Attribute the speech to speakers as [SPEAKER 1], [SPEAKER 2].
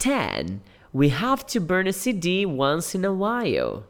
[SPEAKER 1] 10. We have to burn a CD once in a while.